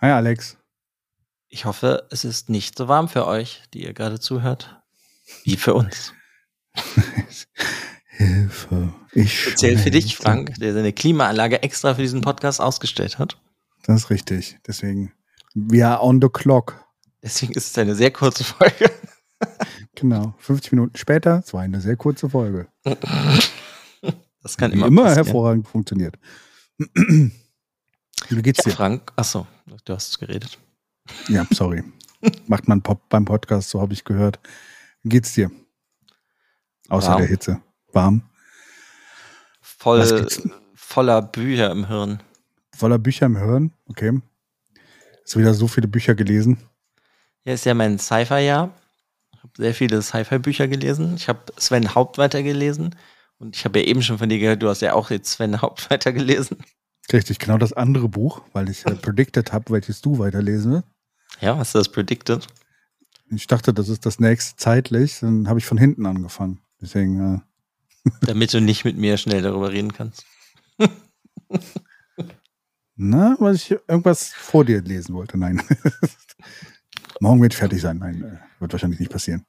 Hi Alex. Ich hoffe, es ist nicht so warm für euch, die ihr gerade zuhört, wie für uns. Hilfe. Ich Speziell für dich, Frank, der seine Klimaanlage extra für diesen Podcast ausgestellt hat. Das ist richtig. Deswegen, we are on the clock. Deswegen ist es eine sehr kurze Folge. Genau. 50 Minuten später, es war eine sehr kurze Folge. Das kann Wie immer, immer passieren. hervorragend funktioniert. Wie geht's Ja, dir? Frank, achso, du hast geredet. Ja, sorry. Macht man Pop beim Podcast, so habe ich gehört. Wie geht's dir? Außer Warm. der Hitze. Warm. Voll, voller Bücher im Hirn. Voller Bücher im Hirn. Okay. Hast du wieder so viele Bücher gelesen? Hier ist ja mein Sci-Fi-Jahr. Ich habe sehr viele Sci-Fi-Bücher gelesen. Ich habe Sven Hauptweiter gelesen. Und ich habe ja eben schon von dir gehört, du hast ja auch jetzt Sven Hauptweiter gelesen. Richtig, genau das andere Buch, weil ich äh, predicted habe, welches du weiterlesen wirst. Ja, hast du das predicted? Ich dachte, das ist das nächste zeitlich. Dann habe ich von hinten angefangen. Deswegen, äh, Damit du nicht mit mir schnell darüber reden kannst. na, weil ich irgendwas vor dir lesen wollte. Nein. Morgen wird fertig sein. Nein, äh, wird wahrscheinlich nicht passieren.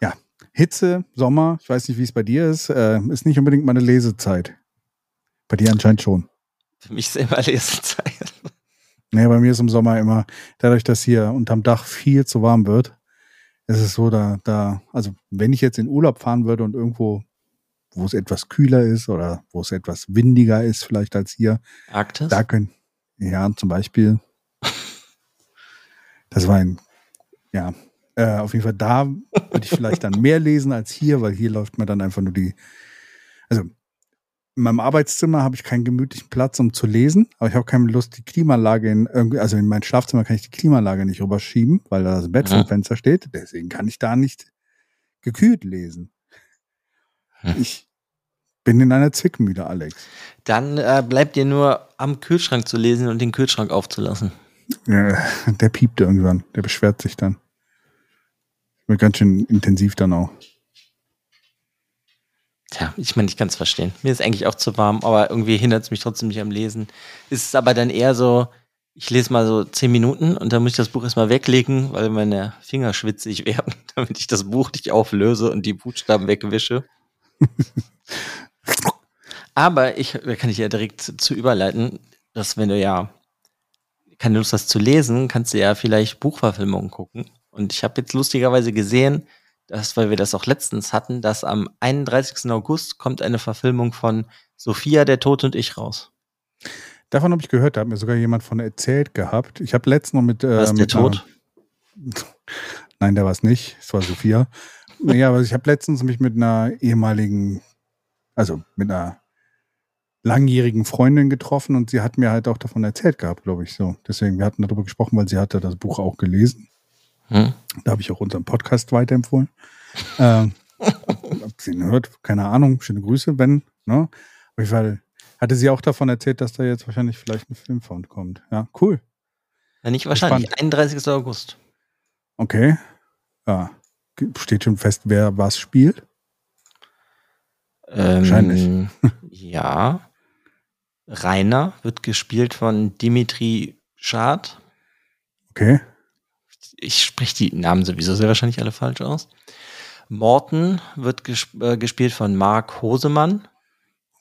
Ja, Hitze, Sommer, ich weiß nicht, wie es bei dir ist, äh, ist nicht unbedingt meine Lesezeit. Bei dir anscheinend schon. Für mich immer Lesezeit. Nee, bei mir ist im Sommer immer, dadurch, dass hier unterm Dach viel zu warm wird, ist es so, da, da, also wenn ich jetzt in Urlaub fahren würde und irgendwo, wo es etwas kühler ist oder wo es etwas windiger ist, vielleicht als hier, Arktis? da können, ja, zum Beispiel, das war ein, Ja, äh, auf jeden Fall da würde ich vielleicht dann mehr lesen als hier, weil hier läuft mir dann einfach nur die. Also in meinem Arbeitszimmer habe ich keinen gemütlichen Platz, um zu lesen, aber ich habe keine Lust, die Klimaanlage in irgendwie, also in mein Schlafzimmer kann ich die Klimaanlage nicht rüberschieben, weil da das Bett vom Mhm. Fenster steht. Deswegen kann ich da nicht gekühlt lesen. Hm. Ich bin in einer Zwickmühle, Alex. Dann äh, bleibt dir nur am Kühlschrank zu lesen und den Kühlschrank aufzulassen. Ja, der piept irgendwann, der beschwert sich dann. Wird ganz schön intensiv dann auch. Tja, ich meine, ich kann es verstehen. Mir ist eigentlich auch zu warm, aber irgendwie hindert es mich trotzdem nicht am Lesen. Ist es aber dann eher so, ich lese mal so zehn Minuten und dann muss ich das Buch erstmal weglegen, weil meine Finger schwitzig werden, damit ich das Buch nicht auflöse und die Buchstaben wegwische. aber ich, da kann ich ja direkt zu überleiten, dass wenn du ja keine Lust hast zu lesen, kannst du ja vielleicht Buchverfilmungen gucken. Und ich habe jetzt lustigerweise gesehen, dass, weil wir das auch letztens hatten, dass am 31. August kommt eine Verfilmung von Sophia, der Tod und ich raus. Davon habe ich gehört, da hat mir sogar jemand von erzählt gehabt. Ich habe letztens noch mit. Äh, Was der Tod? Nein, der war es nicht. Es war Sophia. naja, aber ich habe letztens mich mit einer ehemaligen, also mit einer langjährigen Freundin getroffen und sie hat mir halt auch davon erzählt gehabt, glaube ich so. Deswegen, wir hatten darüber gesprochen, weil sie hatte das Buch auch gelesen. Hm? Da habe ich auch unseren Podcast weiterempfohlen. ähm, ob sie ihn hört, keine Ahnung. Schöne Grüße, Ben. Ne? Auf jeden Fall hatte sie auch davon erzählt, dass da jetzt wahrscheinlich vielleicht ein Film von kommt. Ja, cool. Ja, nicht wahrscheinlich. 31. August. Okay. Ja. Steht schon fest, wer was spielt? Ähm, Wahrscheinlich. ja. Rainer wird gespielt von Dimitri Schad. Okay. Ich spreche die Namen sowieso sehr wahrscheinlich alle falsch aus. Morten wird gesp äh, gespielt von Marc Hosemann,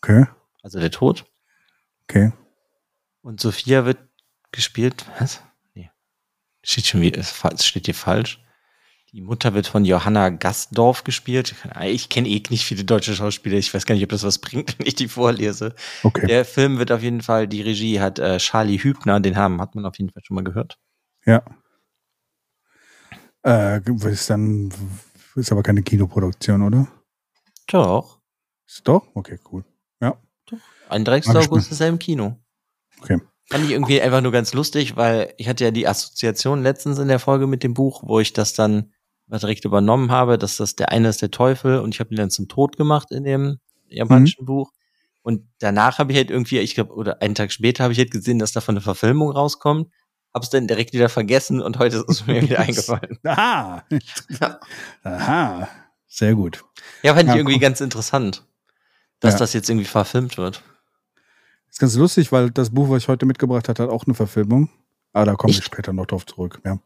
Okay. also der Tod. Okay. Und Sophia wird gespielt, was? Nee. Steht schon wie, es fa- es steht hier falsch. Die Mutter wird von Johanna Gastdorf gespielt. Ich kenne eh nicht viele deutsche Schauspieler. Ich weiß gar nicht, ob das was bringt, wenn ich die vorlese. Okay. Der Film wird auf jeden Fall, die Regie hat äh, Charlie Hübner, den haben, hat man auf jeden Fall schon mal gehört. Ja. Äh, ist dann, ist aber keine Kinoproduktion, oder? Doch. Ist doch? Okay, cool. 31. Mal August ist er im Kino. Okay. Fand ich irgendwie einfach nur ganz lustig, weil ich hatte ja die Assoziation letztens in der Folge mit dem Buch, wo ich das dann direkt übernommen habe, dass das der eine ist der Teufel und ich habe ihn dann zum Tod gemacht in dem japanischen Buch. Und danach habe ich halt irgendwie, ich glaube, oder einen Tag später habe ich halt gesehen, dass davon eine Verfilmung rauskommt. Hab's dann direkt wieder vergessen und heute ist es mir wieder eingefallen. Aha. Ja. Aha. Sehr gut. Ja, fand Ja, ich irgendwie ganz interessant, dass Ja. das jetzt irgendwie verfilmt wird. Ist ganz lustig, weil das Buch, was ich heute mitgebracht habe, hat auch eine Verfilmung. Aber da kommen wir Echt? später noch drauf zurück. Ja.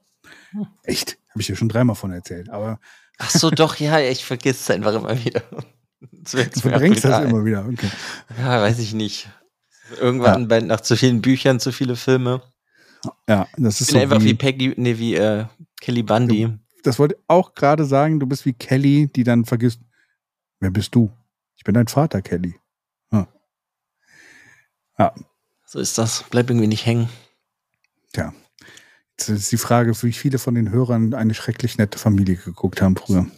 Hm. Echt? Habe ich dir schon dreimal von erzählt. Aber Ach so, doch, ja, ich vergesse es einfach immer wieder. Das du verdrängst das ein. immer wieder. Okay. Ja, weiß ich nicht. Irgendwann bei, nach zu vielen Büchern, zu viele Filme. Ja, das Ich ist bin so einfach wie wie, Peggy, nee, wie äh, Kelly Bundy. das wollte ich auch gerade sagen, du bist wie Kelly, die dann vergisst, wer bist du? Ich bin dein Vater, Kelly. So ist das. Bleib irgendwie nicht hängen. Tja. Jetzt ist die Frage, wie viele von den Hörern eine schrecklich nette Familie geguckt haben früher.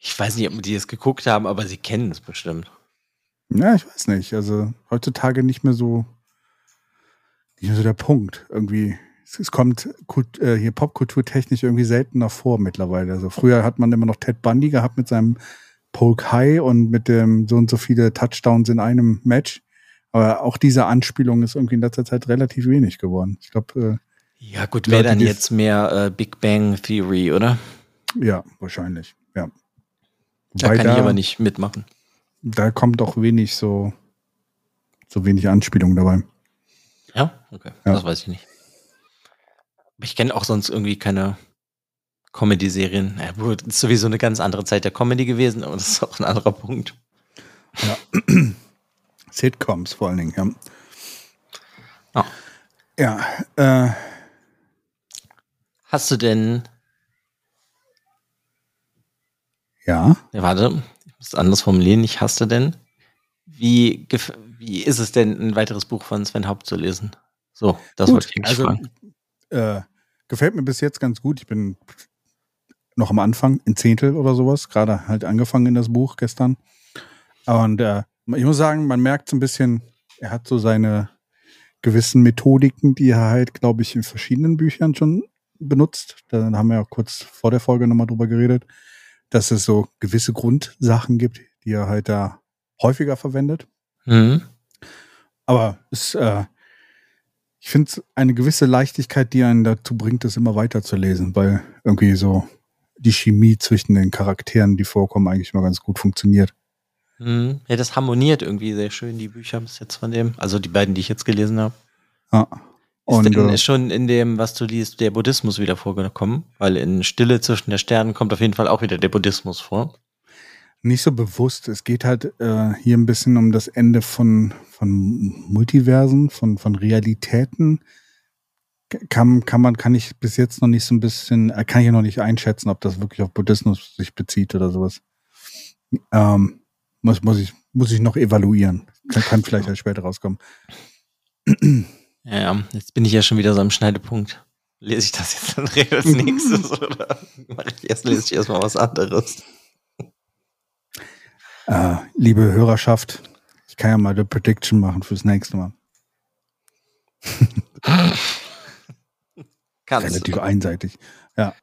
Ich weiß nicht, ob die es geguckt haben, aber sie kennen es bestimmt. Ja, ich weiß nicht. Also heutzutage nicht mehr so, nicht mehr so der Punkt. Irgendwie, es, es kommt Kult, äh, hier popkulturtechnisch irgendwie seltener vor mittlerweile. Also früher hat man immer noch Ted Bundy gehabt mit seinem Polk High und mit dem so und so viele Touchdowns in einem Match. Aber auch diese Anspielung ist irgendwie in letzter Zeit relativ wenig geworden. Ich glaube, Ja, gut, wäre dann jetzt mehr äh, Big Bang Theory, oder? äh, ja, wahrscheinlich. Ja. Da Wobei kann ich aber nicht mitmachen. da kommt doch wenig so, so wenig Anspielung dabei. Ja? Okay, Ja. das weiß ich nicht. Ich kenne auch sonst irgendwie keine Comedy-Serien. Ja, gut, ist sowieso eine ganz andere Zeit der Comedy gewesen, aber das ist auch ein anderer Punkt. Sitcoms vor allen Dingen, ja. Ja. Ja, äh, Hast du denn, ja. ja, warte, ich muss es anders formulieren, ich hast du denn, wie, gef- wie ist es denn, ein weiteres Buch von Sven Haupt zu lesen? So, das wollte ich eigentlich also fragen. äh, gefällt mir bis jetzt ganz gut. Ich bin noch am Anfang, in Zehntel oder sowas, gerade halt angefangen in das Buch gestern. Und äh, ich muss sagen, man merkt so ein bisschen, er hat so seine gewissen Methodiken, die er halt, glaube ich, in verschiedenen Büchern schon benutzt. Da haben wir ja kurz vor der Folge nochmal drüber geredet, dass es so gewisse Grundsachen gibt, die er halt da häufiger verwendet. Mhm. Aber es, äh, ich finde es eine gewisse Leichtigkeit, die einen dazu bringt, das immer weiter zu lesen, weil irgendwie so die Chemie zwischen den Charakteren, die vorkommen, eigentlich mal ganz gut funktioniert. Mhm. Ja, das harmoniert irgendwie sehr schön, die Bücher bis jetzt von dem. Also die beiden, die ich jetzt gelesen habe. Ja. Und, ist denn äh, schon in dem, was du liest, der Buddhismus wieder vorgekommen? Weil in Stille zwischen der Sternen kommt auf jeden Fall auch wieder der Buddhismus vor. Nicht so bewusst. Es geht halt äh, hier ein bisschen um das Ende von, von Multiversen, von, von Realitäten. Kann, kann man, kann ich bis jetzt noch nicht so ein bisschen, äh, kann ich noch nicht einschätzen, ob das wirklich auf Buddhismus sich bezieht oder sowas. Ähm, muss, muss, ich, muss ich noch evaluieren. Kann, kann vielleicht halt später rauskommen. Ja, ja, jetzt bin ich ja schon wieder so am Schneidepunkt. Lese ich das jetzt dann rede als nächstes oder mache ich erst, lese ich erstmal was anderes? Äh, liebe Hörerschaft, ich kann ja mal eine Prediction machen fürs nächste Mal. Kannst Relativ einseitig. Ja.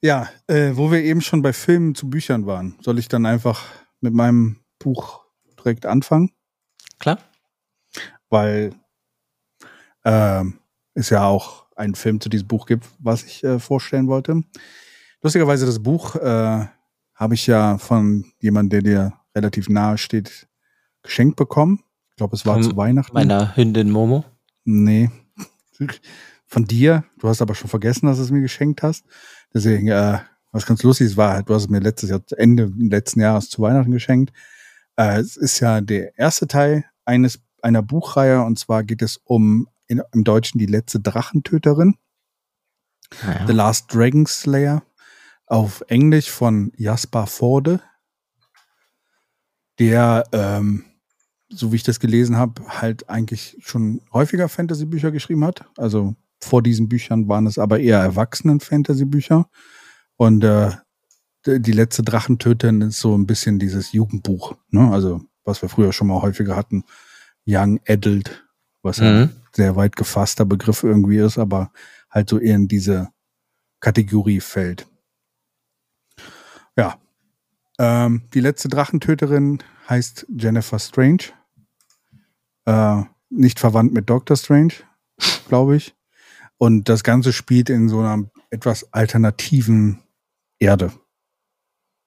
Ja, äh, wo wir eben schon bei Filmen zu Büchern waren, soll ich dann einfach mit meinem Buch direkt anfangen? Klar. Weil äh, es ja auch einen Film zu diesem Buch gibt, was ich äh, vorstellen wollte. Lustigerweise, das Buch äh, habe ich ja von jemandem, der dir relativ nahe steht, geschenkt bekommen. Ich glaube, es war von zu Weihnachten. Meiner Hündin Momo? Nee. Von dir. Du hast aber schon vergessen, dass du es mir geschenkt hast. Deswegen, äh, was ganz lustig ist, war du hast es mir letztes Jahr, Ende letzten Jahres zu Weihnachten geschenkt. Äh, es ist ja der erste Teil eines einer Buchreihe und zwar geht es um in, im Deutschen die letzte Drachentöterin. Ja. The Last Dragon Slayer. Auf Englisch von Jasper Forde. Der, ähm, so wie ich das gelesen habe, halt eigentlich schon häufiger Fantasy-Bücher geschrieben hat. Also vor diesen Büchern waren es aber eher Erwachsenen-Fantasy-Bücher. Und äh, die letzte Drachentöterin ist so ein bisschen dieses Jugendbuch, ne? Also, was wir früher schon mal häufiger hatten. Young Adult, was mhm sehr weit gefasster Begriff irgendwie ist, aber halt so eher in diese Kategorie fällt. Ja. Ähm, die letzte Drachentöterin heißt Jennifer Strange. Äh, nicht verwandt mit Doctor Strange, glaube ich. Und das Ganze spielt in so einer etwas alternativen Erde.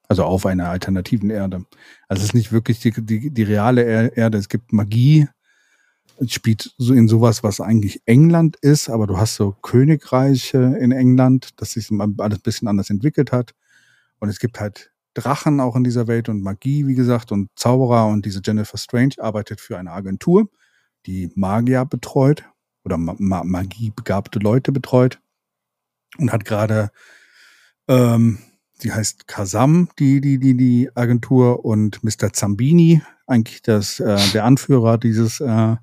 Also auf einer alternativen Erde. Also es ist nicht wirklich die, die, die reale Erde. Es gibt Magie, spielt so in sowas, was eigentlich England ist, aber du hast so Königreiche in England, das sich alles ein bisschen anders entwickelt hat. Und es gibt halt Drachen auch in dieser Welt und Magie, wie gesagt, und Zauberer. Und diese Jennifer Strange arbeitet für eine Agentur, die Magier betreut oder Ma magiebegabte Leute betreut. Und hat gerade, ähm, sie heißt Kasam, die, die, die, die Agentur. Und Mr. Zambini, eigentlich das, äh, der Anführer dieses äh,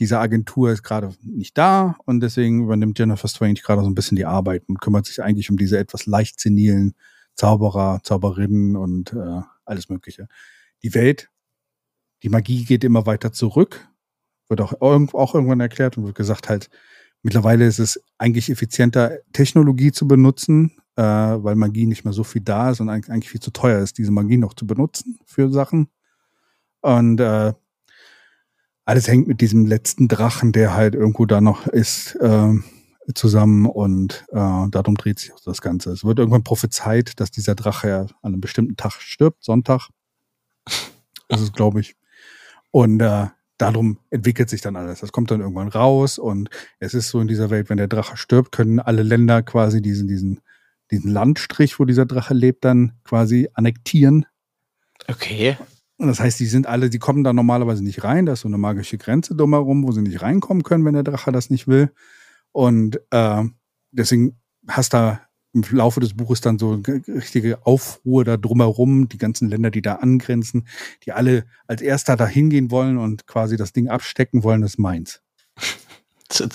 diese Agentur ist gerade nicht da. Und deswegen übernimmt Jennifer Strange gerade so ein bisschen die Arbeit und kümmert sich eigentlich um diese etwas leicht senilen Zauberer, Zauberinnen und äh, alles Mögliche. Die Welt, die Magie geht immer weiter zurück, wird auch, auch irgendwann erklärt und wird gesagt halt, mittlerweile ist es eigentlich effizienter, Technologie zu benutzen, äh, weil Magie nicht mehr so viel da ist und eigentlich viel zu teuer ist, diese Magie noch zu benutzen für Sachen. Und äh, alles hängt mit diesem letzten Drachen, der halt irgendwo da noch ist, äh, zusammen und äh, darum dreht sich auch das Ganze. Es wird irgendwann prophezeit, dass dieser Drache ja an einem bestimmten Tag stirbt, Sonntag. Das ist, glaube ich. Und äh, darum entwickelt sich dann alles. Das kommt dann irgendwann raus und es ist so in dieser Welt, wenn der Drache stirbt, können alle Länder quasi diesen, diesen, diesen Landstrich, wo dieser Drache lebt, dann quasi annektieren. Okay. Und das heißt, die sind alle, die kommen da normalerweise nicht rein. Da ist so eine magische Grenze drumherum, wo sie nicht reinkommen können, wenn der Drache das nicht will. Und äh, deswegen hast da im Laufe des Buches dann so eine richtige Aufruhr da drumherum, die ganzen Länder, die da angrenzen, die alle als erster da hingehen wollen und quasi das Ding abstecken wollen, das ist meins. Das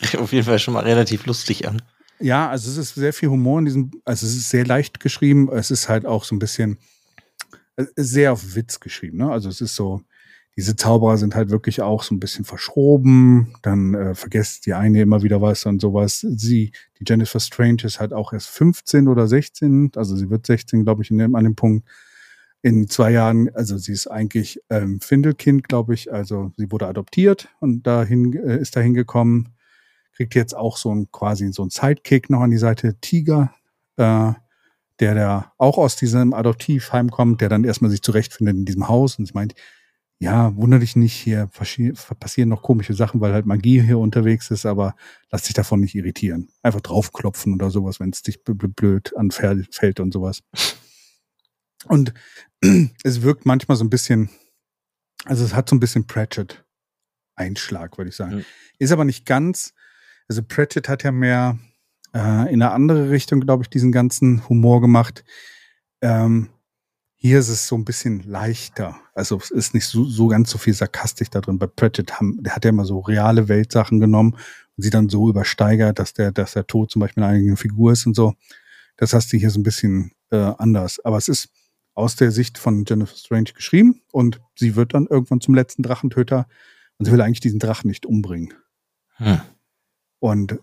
sich auf jeden Fall schon mal relativ lustig an. Ja, also es ist sehr viel Humor in diesem, also es ist sehr leicht geschrieben. Es ist halt auch so ein bisschen sehr auf Witz geschrieben. Ne? Also es ist so, diese Zauberer sind halt wirklich auch so ein bisschen verschroben. Dann äh, vergesst die eine immer wieder was und sowas. Sie, die Jennifer Strange ist halt auch erst 15 oder 16. Also sie wird 16, glaube ich, in dem, an dem Punkt. In zwei Jahren, also sie ist eigentlich ähm, Findelkind, glaube ich. Also sie wurde adoptiert und dahin äh, ist dahin gekommen. Kriegt jetzt auch so ein quasi so ein Sidekick noch an die Seite Tiger, äh, der der auch aus diesem Adoptivheim kommt, der dann erstmal sich zurechtfindet in diesem Haus und sie meint, ja, wundere dich nicht, hier passieren noch komische Sachen, weil halt Magie hier unterwegs ist, aber lass dich davon nicht irritieren. Einfach draufklopfen oder sowas, wenn es dich blöd anfällt und sowas. Und es wirkt manchmal so ein bisschen, also es hat so ein bisschen Pratchett-Einschlag, würde ich sagen. Mhm. Ist aber nicht ganz, also Pratchett hat ja mehr äh, in eine andere Richtung, glaube ich, diesen ganzen Humor gemacht. Ähm, hier ist es so ein bisschen leichter. Also es ist nicht so, so ganz so viel Sarkastik da drin. Bei Pratchett haben, der hat ja immer so reale Weltsachen genommen und sie dann so übersteigert, dass der, dass der Tod zum Beispiel eine eigene Figur ist und so. Das hast du hier so ein bisschen äh, anders. Aber es ist aus der Sicht von Jennifer Strange geschrieben und sie wird dann irgendwann zum letzten Drachentöter und sie will eigentlich diesen Drachen nicht umbringen. Hm. Und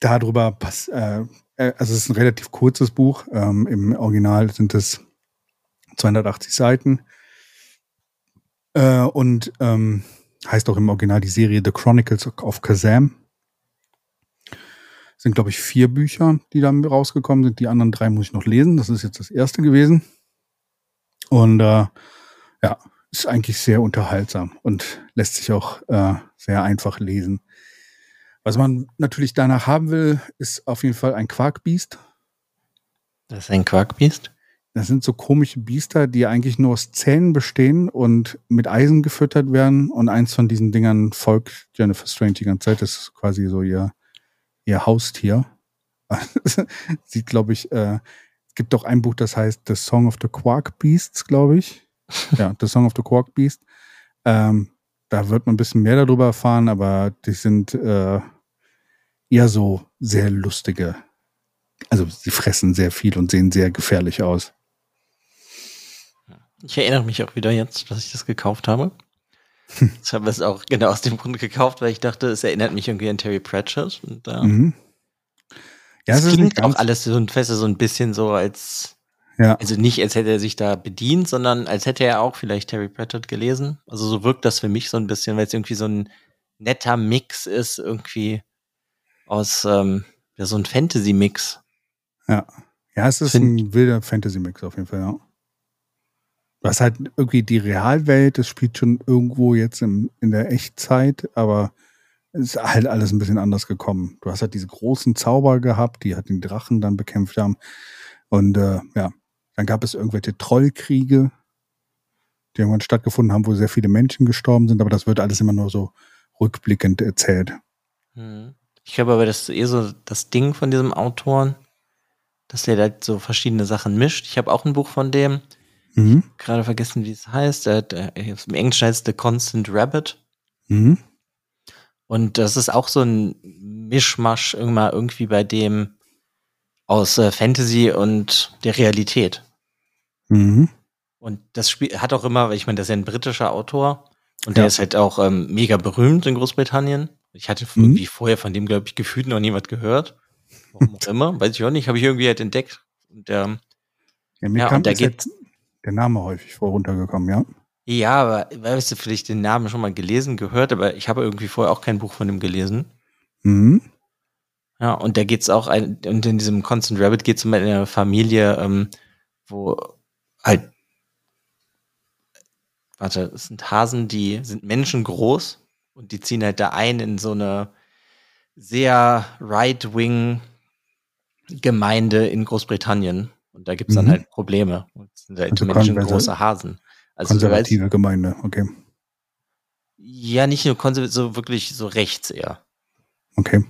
darüber pass, äh, äh also es ist ein relativ kurzes Buch. Ähm, Im Original sind es 280 Seiten. Äh, und ähm, heißt auch im Original die Serie The Chronicles of Kazam. Sind, glaube ich, vier Bücher, die da rausgekommen sind. Die anderen drei muss ich noch lesen. Das ist jetzt das erste gewesen. Und äh, ja, ist eigentlich sehr unterhaltsam und lässt sich auch äh, sehr einfach lesen. Was man natürlich danach haben will, ist auf jeden Fall ein Quarkbiest. Das ist ein Quarkbiest? Das sind so komische Biester, die eigentlich nur aus Zähnen bestehen und mit Eisen gefüttert werden. Und eins von diesen Dingern folgt Jennifer Strange die ganze Zeit. Das ist quasi so ihr, ihr Haustier. Sieht, glaube ich, äh, es gibt auch ein Buch, das heißt The Song of the Quark Beasts, glaube ich. Ja, The Song of the Quark Beast. Ähm, da wird man ein bisschen mehr darüber erfahren, aber die sind äh, eher so sehr lustige. Also sie fressen sehr viel und sehen sehr gefährlich aus. Ich erinnere mich auch wieder jetzt, dass ich das gekauft habe. Ich habe es auch genau aus dem Grund gekauft, weil ich dachte, es erinnert mich irgendwie an Terry Pratchett. Und, äh, mhm. Ja, es klingt auch alles so ein Feste so ein bisschen so als, ja. also nicht als hätte er sich da bedient, sondern als hätte er auch vielleicht Terry Pratchett gelesen. Also so wirkt das für mich so ein bisschen, weil es irgendwie so ein netter Mix ist, irgendwie aus, ähm, ja, so ein Fantasy-Mix. Ja. Ja, es ist Find ein wilder Fantasy-Mix auf jeden Fall, ja. Was halt irgendwie die Realwelt, das spielt schon irgendwo jetzt im, in der Echtzeit, aber es ist halt alles ein bisschen anders gekommen. Du hast halt diese großen Zauber gehabt, die halt den Drachen dann bekämpft haben. Und äh, ja, dann gab es irgendwelche Trollkriege, die irgendwann stattgefunden haben, wo sehr viele Menschen gestorben sind, aber das wird alles immer nur so rückblickend erzählt. Hm. Ich glaube aber, das ist eher so das Ding von diesem Autoren, dass der da so verschiedene Sachen mischt. Ich habe auch ein Buch von dem, Mhm. Gerade vergessen, wie es heißt. Der, der, Im Englischen heißt The Constant Rabbit. Mhm. Und das ist auch so ein Mischmasch irgendwie bei dem aus äh, Fantasy und der Realität. Mhm. Und das Spiel hat auch immer, ich meine, das ist ja ein britischer Autor und der ist halt auch ähm, mega berühmt in Großbritannien. Ich hatte mhm. irgendwie vorher von dem, glaube ich, gefühlt noch niemand gehört. Warum auch immer, weiß ich auch nicht, habe ich irgendwie halt entdeckt. Und, ähm, ja, mir ja, kam und da geht der Name häufig vor runtergekommen, ja. Ja, aber weißt du, vielleicht den Namen schon mal gelesen, gehört, aber ich habe irgendwie vorher auch kein Buch von ihm gelesen. Mhm. Ja, und da geht's auch, ein, und in diesem Constant Rabbit geht es um eine Familie, ähm, wo halt, warte, es sind Hasen, die sind menschengroß und die ziehen halt da ein in so eine sehr right-wing Gemeinde in Großbritannien. Und da gibt's dann mhm. halt Probleme. Und sind halt also Menschen große Hasen. Also konservative weißt, Gemeinde, okay. Ja, nicht nur konservativ, so wirklich so rechts eher. Okay.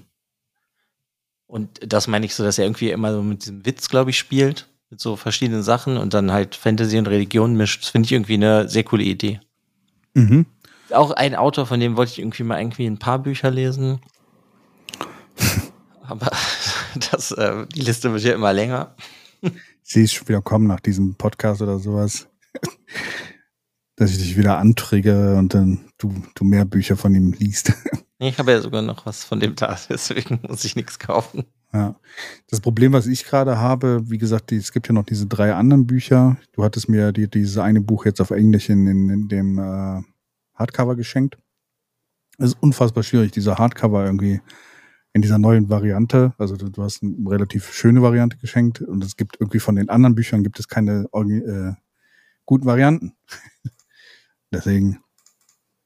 Und das meine ich so, dass er irgendwie immer so mit diesem Witz, glaube ich, spielt, mit so verschiedenen Sachen und dann halt Fantasy und Religion mischt. Das finde ich irgendwie eine sehr coole Idee. Mhm. Auch ein Autor, von dem wollte ich irgendwie mal irgendwie ein paar Bücher lesen. Aber Das, äh, die Liste wird ja immer länger. Ich sehe es schon wieder kommen nach diesem Podcast oder sowas. Dass ich dich wieder anträge und dann du, du mehr Bücher von ihm liest. Ich habe ja sogar noch was von dem da, deswegen muss ich nichts kaufen. Ja. Das Problem, was ich gerade habe, wie gesagt, es gibt ja noch diese drei anderen Bücher. Du hattest mir die, dieses eine Buch jetzt auf Englisch in, in, in dem äh, Hardcover geschenkt. Es ist unfassbar schwierig, dieser Hardcover irgendwie in dieser neuen Variante. Also du, du, hast eine relativ schöne Variante geschenkt und es gibt irgendwie von den anderen Büchern gibt es keine äh, guten Varianten. Deswegen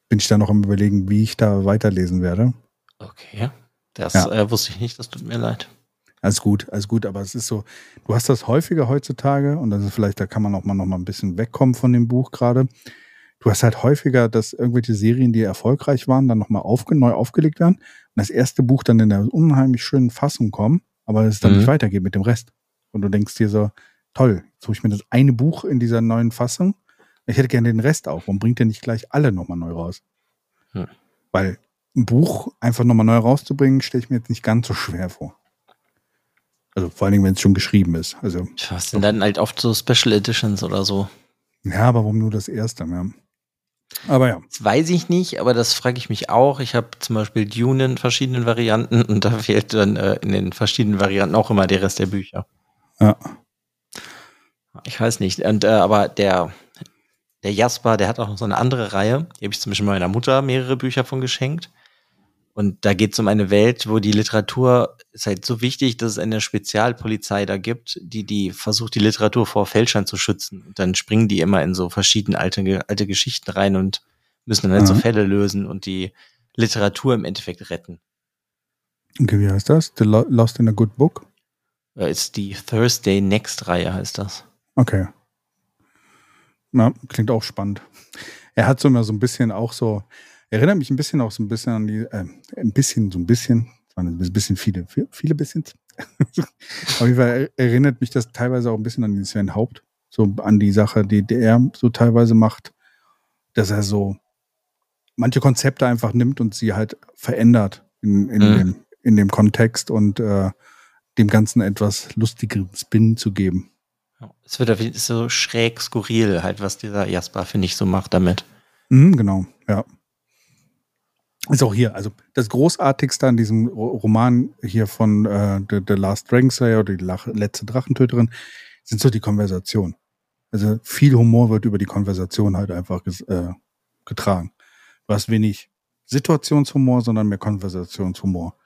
bin ich da noch am überlegen, wie ich da weiterlesen werde. Okay. Das ja. äh, wusste ich nicht, das tut mir leid. Alles gut, alles gut, aber es ist so, du hast das häufiger heutzutage und das ist vielleicht, da kann man auch mal noch mal ein bisschen wegkommen von dem Buch gerade. Du hast halt häufiger, dass irgendwelche Serien, die erfolgreich waren, dann nochmal aufge neu aufgelegt werden das erste Buch dann in der unheimlich schönen Fassung kommen, aber es dann mhm. nicht weitergeht mit dem Rest. Und du denkst dir so, toll, jetzt hole ich mir das eine Buch in dieser neuen Fassung. Ich hätte gerne den Rest auch. Warum bringt der nicht gleich alle nochmal neu raus? Hm. Weil ein Buch einfach nochmal neu rauszubringen, stelle ich mir jetzt nicht ganz so schwer vor. Also vor allen Dingen, wenn es schon geschrieben ist. Also, Was sind dann halt oft so Special Editions oder so? Ja, aber warum nur das erste? Ja. Aber ja. Das weiß ich nicht, aber das frage ich mich auch. Ich habe zum Beispiel Dune in verschiedenen Varianten und da fehlt dann äh, in den verschiedenen Varianten auch immer der Rest der Bücher. Ja. Ich weiß nicht. Und äh, aber der, der Jasper, der hat auch noch so eine andere Reihe. Die habe ich zum Beispiel meiner Mutter mehrere Bücher von geschenkt. Und da geht es um eine Welt, wo die Literatur ist halt so wichtig, dass es eine Spezialpolizei da gibt, die die versucht, die Literatur vor Fälschern zu schützen. Und dann springen die immer in so verschiedene alte, alte Geschichten rein und müssen dann halt mhm. so Fälle lösen und die Literatur im Endeffekt retten. Okay, wie heißt das? The Lost in a Good Book? Ja, ist die Thursday Next Reihe, heißt das. Okay. Na, klingt auch spannend. Er hat so immer so ein bisschen auch so, Erinnert mich ein bisschen auch so ein bisschen an die, äh, ein bisschen, so ein bisschen, ein bisschen viele, viele bisschen. Auf jeden Fall erinnert mich das teilweise auch ein bisschen an den Sven Haupt, so an die Sache, die, die er so teilweise macht, dass er so manche Konzepte einfach nimmt und sie halt verändert in, in, mhm. dem, in dem Kontext und äh, dem Ganzen etwas lustigeren Spin zu geben. Es wird so schräg skurril, halt, was dieser Jasper, finde ich, so macht damit. Mhm, genau, ja. Ist auch hier, also das Großartigste an diesem Roman hier von äh, The, The Last Dragon Slayer oder die letzte Drachentöterin sind so die Konversation. Also viel Humor wird über die Konversation halt einfach äh, getragen. Du hast wenig Situationshumor, sondern mehr Konversationshumor.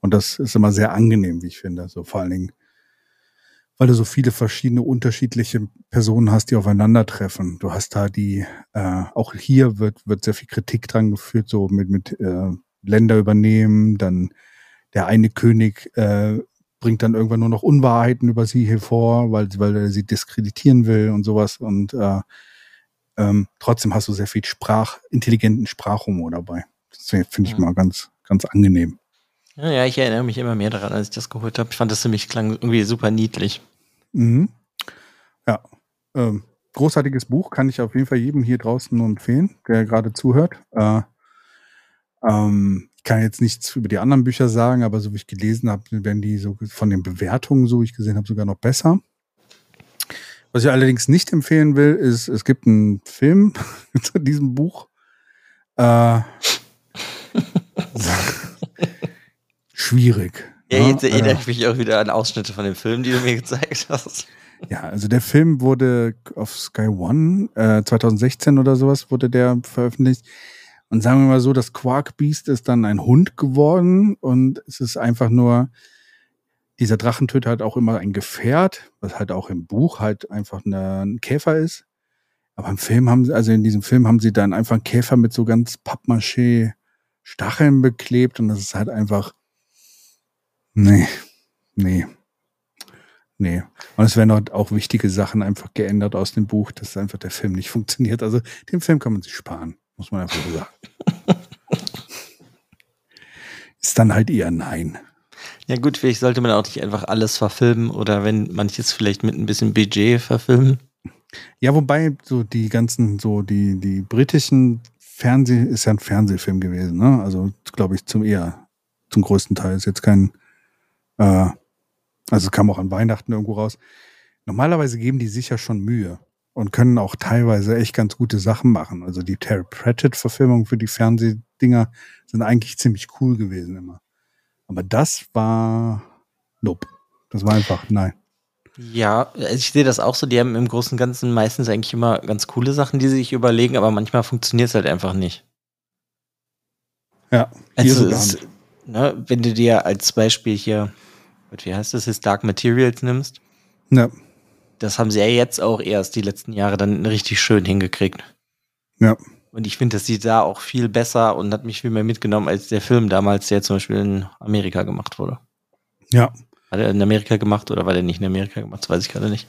Und das ist immer sehr angenehm, wie ich finde. So vor allen Dingen weil du so viele verschiedene unterschiedliche Personen hast, die aufeinandertreffen. Du hast da die, äh, auch hier wird, wird sehr viel Kritik dran geführt, so mit, mit äh, Länder übernehmen, dann der eine König äh, bringt dann irgendwann nur noch Unwahrheiten über sie hervor, weil, weil er sie diskreditieren will und sowas. Und äh, ähm, trotzdem hast du sehr viel Sprach, intelligenten Sprachhumor dabei. Das finde ich ja. mal ganz, ganz angenehm. Ja, ja, ich erinnere mich immer mehr daran, als ich das geholt habe. Ich fand das nämlich klang irgendwie super niedlich. Mhm. Ja. Ähm, großartiges Buch, kann ich auf jeden Fall jedem hier draußen nur empfehlen, der gerade zuhört. Äh, ähm, ich kann jetzt nichts über die anderen Bücher sagen, aber so wie ich gelesen habe, werden die so von den Bewertungen, so wie ich gesehen habe, sogar noch besser. Was ich allerdings nicht empfehlen will, ist, es gibt einen Film zu diesem Buch. Äh, schwierig. Ja, jetzt ja, erinnere ich mich auch wieder an Ausschnitte von dem Film, die du mir gezeigt hast. Ja, also der Film wurde auf Sky One äh, 2016 oder sowas wurde der veröffentlicht. Und sagen wir mal so, das Quark Beast ist dann ein Hund geworden und es ist einfach nur, dieser Drachentöter hat auch immer ein Gefährt, was halt auch im Buch halt einfach eine, ein Käfer ist. Aber im Film haben sie, also in diesem Film haben sie dann einfach einen Käfer mit so ganz Pappmaché Stacheln beklebt und das ist halt einfach Nee, nee. Nee. Und es werden auch wichtige Sachen einfach geändert aus dem Buch, dass einfach der Film nicht funktioniert. Also den Film kann man sich sparen, muss man einfach so sagen. Ist dann halt eher nein. Ja gut, vielleicht sollte man auch nicht einfach alles verfilmen oder wenn manches vielleicht mit ein bisschen Budget verfilmen. Ja, wobei so die ganzen, so die, die britischen Fernseh, ist ja ein Fernsehfilm gewesen, ne? Also glaube ich zum eher, zum größten Teil ist jetzt kein äh, Also kam auch an Weihnachten irgendwo raus. Normalerweise geben die sich ja schon Mühe und können auch teilweise echt ganz gute Sachen machen. Also die Terry Pratchett-Verfilmung für die Fernsehdinger sind eigentlich ziemlich cool gewesen immer. Aber das war nope. Das war einfach nein. Ja, also ich sehe das auch so. Die haben im Großen und Ganzen meistens eigentlich immer ganz coole Sachen, die sie sich überlegen, aber manchmal funktioniert es halt einfach nicht. Ja, also es, ne, wenn du dir als Beispiel hier, wie heißt das, His Dark Materials nimmst. Ja. Das haben sie ja jetzt auch erst die letzten Jahre dann richtig schön hingekriegt. Ja. Und ich finde, das sieht da auch viel besser und hat mich viel mehr mitgenommen als der Film damals, der zum Beispiel in Amerika gemacht wurde. Ja, hat er in Amerika gemacht oder war der nicht in Amerika gemacht? Das weiß ich gerade nicht.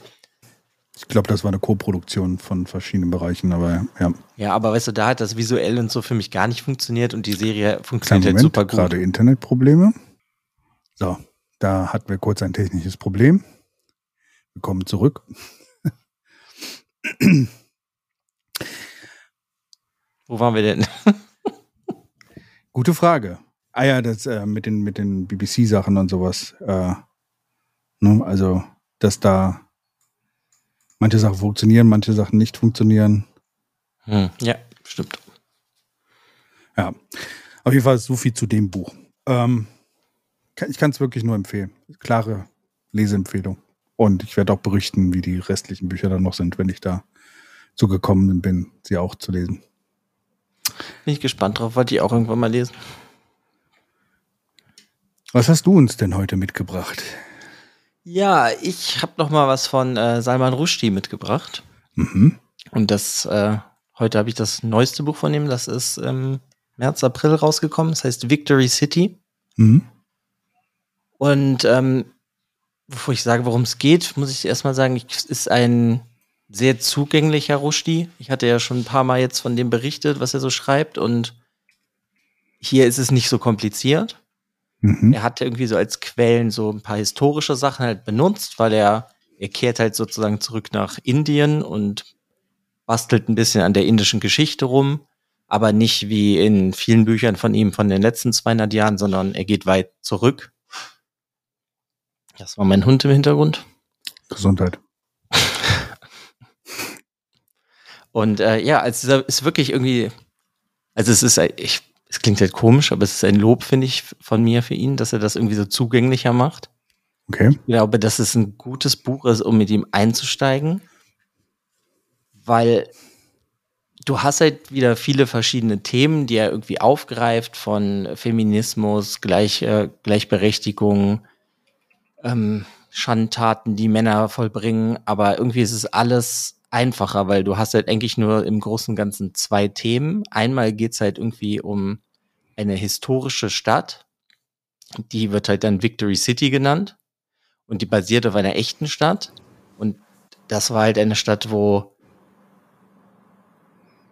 Ich glaube, das war eine Co-Produktion von verschiedenen Bereichen, aber ja. Ja, aber weißt du, da hat das visuell und so für mich gar nicht funktioniert und die Serie funktioniert halt super gut. gerade Internetprobleme. So, da hatten wir kurz ein technisches Problem. Wir kommen zurück. Wo waren wir denn? Gute Frage. Ah ja, das äh, mit den, mit den BBC-Sachen und sowas. Äh, Ne? Also, dass da manche Sachen funktionieren, manche Sachen nicht funktionieren. Hm, ja, stimmt. Ja, auf jeden Fall so viel zu dem Buch. Ähm, ich kann es wirklich nur empfehlen. Klare Leseempfehlung. Und ich werde auch berichten, wie die restlichen Bücher dann noch sind, wenn ich da zugekommen bin, sie auch zu lesen. Bin ich gespannt drauf, wollte ich auch irgendwann mal lesen. Was hast du uns denn heute mitgebracht? Ja, ich habe noch mal was von äh, Salman Rushdie mitgebracht. Mhm. Und das äh, heute habe ich das neueste Buch von ihm. Das ist im März, April rausgekommen. Das heißt Victory City. Mhm. Und ähm, bevor ich sage, worum es geht, muss ich erstmal sagen, es ist ein sehr zugänglicher Rushdie. Ich hatte ja schon ein paar Mal jetzt von dem berichtet, was er so schreibt. Und hier ist es nicht so kompliziert. Mhm. Er hat irgendwie so als Quellen so ein paar historische Sachen halt benutzt, weil er, er kehrt halt sozusagen zurück nach Indien und bastelt ein bisschen an der indischen Geschichte rum, aber nicht wie in vielen Büchern von ihm von den letzten 200 Jahren, sondern er geht weit zurück. Das war mein Hund im Hintergrund. Gesundheit. und äh, ja, also ist wirklich irgendwie, also es ist, ich es klingt halt komisch, aber es ist ein Lob, finde ich, von mir für ihn, dass er das irgendwie so zugänglicher macht. Okay. Ich glaube, dass es ein gutes Buch ist, um mit ihm einzusteigen, weil du hast halt wieder viele verschiedene Themen, die er irgendwie aufgreift, von Feminismus, Gleich, äh, Gleichberechtigung, ähm, Schandtaten, die Männer vollbringen, aber irgendwie ist es alles einfacher, weil du hast halt eigentlich nur im Großen und Ganzen zwei Themen. Einmal geht's halt irgendwie um eine historische Stadt, die wird halt dann Victory City genannt und die basiert auf einer echten Stadt und das war halt eine Stadt, wo